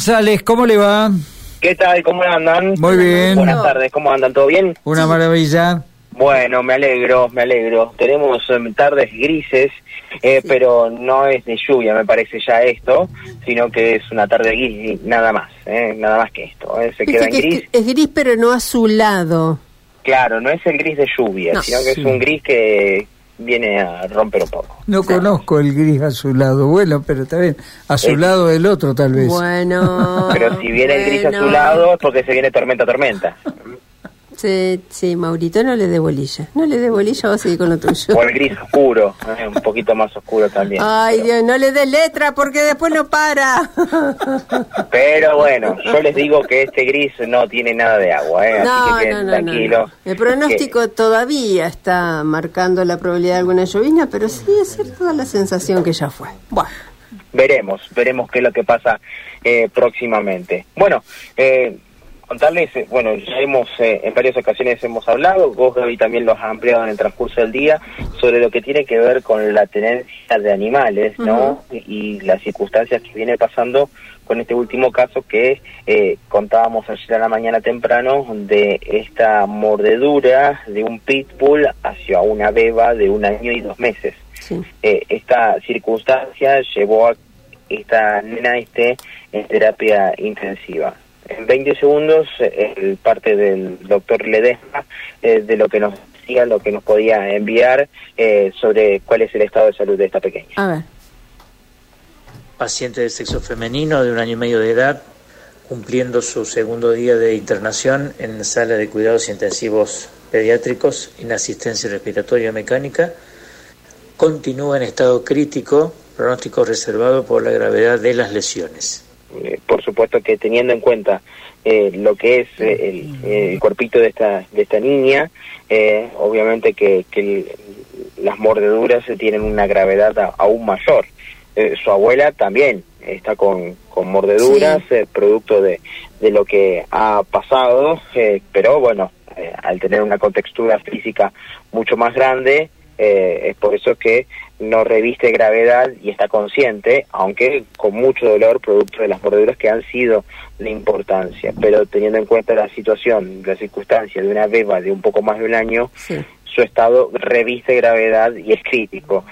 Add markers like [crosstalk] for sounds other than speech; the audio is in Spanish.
González, ¿cómo le va? ¿Qué tal? ¿Cómo andan? Muy bien. Buenas tardes, ¿cómo andan? ¿Todo bien? Una maravilla. Bueno, me alegro, me alegro. Tenemos em, tardes grises, eh, pero no es de lluvia, me parece ya esto, sino que es una tarde gris, nada más, eh, nada más que esto. eh. Se queda en que gris. Es, es gris, pero no azulado. Claro, no es el gris de lluvia, No. sino que Sí. es un gris que viene a romper un poco. No conozco el gris azulado. Bueno, pero está bien. Azulado el otro, tal vez. Bueno. [laughs] Pero si viene el gris azulado es porque se viene tormenta, tormenta. Sí, sí, Maurito, no le dé bolilla. No le dé bolilla, va a seguir con lo tuyo. O el gris oscuro, eh, un poquito más oscuro también. Ay, Pero- Dios, no le des letra porque después no para. [laughs] Pero bueno, yo les digo que este gris no tiene nada de agua, ¿eh? No, así que no, no, tranquilos. no. El pronóstico todavía está marcando la probabilidad de alguna llovizna, pero sí es cierta la sensación que ya fue. Bueno, veremos, veremos qué es lo que pasa eh, próximamente. Bueno, eh, contarles, bueno, ya hemos eh, en varias ocasiones hemos hablado, vos Gaby también lo has ampliado en el transcurso del día, sobre lo que tiene que ver con la tenencia de animales, ¿no? Y las circunstancias que viene pasando con este último caso que eh, contábamos ayer a la mañana temprano de esta mordedura de un pitbull hacia una beba de un año y dos meses. sí. Eh, esta circunstancia llevó a esta nena esté en terapia intensiva. En 20 segundos, eh, el parte del doctor Ledesma eh, de lo que nos decía, lo que nos podía enviar eh, sobre cuál es el estado de salud de esta pequeña. A ver. paciente de sexo femenino de un año y medio de edad, cumpliendo su segundo día de internación en sala de cuidados intensivos pediátricos en asistencia respiratoria mecánica, continúa en estado crítico, pronóstico reservado por la gravedad de las lesiones. Eh, por supuesto que teniendo en cuenta eh, lo que es eh, el, el cuerpito de esta de esta niña, eh, obviamente que, que el- las mordeduras tienen una gravedad a- aún mayor. Eh, su abuela también está con, con mordeduras, Sí. eh, producto de, de lo que ha pasado, pero bueno, al tener una contextura física mucho más grande, eh, es por eso que no reviste gravedad y está consciente, aunque con mucho dolor producto de las mordeduras que han sido de importancia. Pero teniendo en cuenta la situación, la circunstancia de una beba de un poco más de un año, Sí. su estado reviste gravedad y es crítico.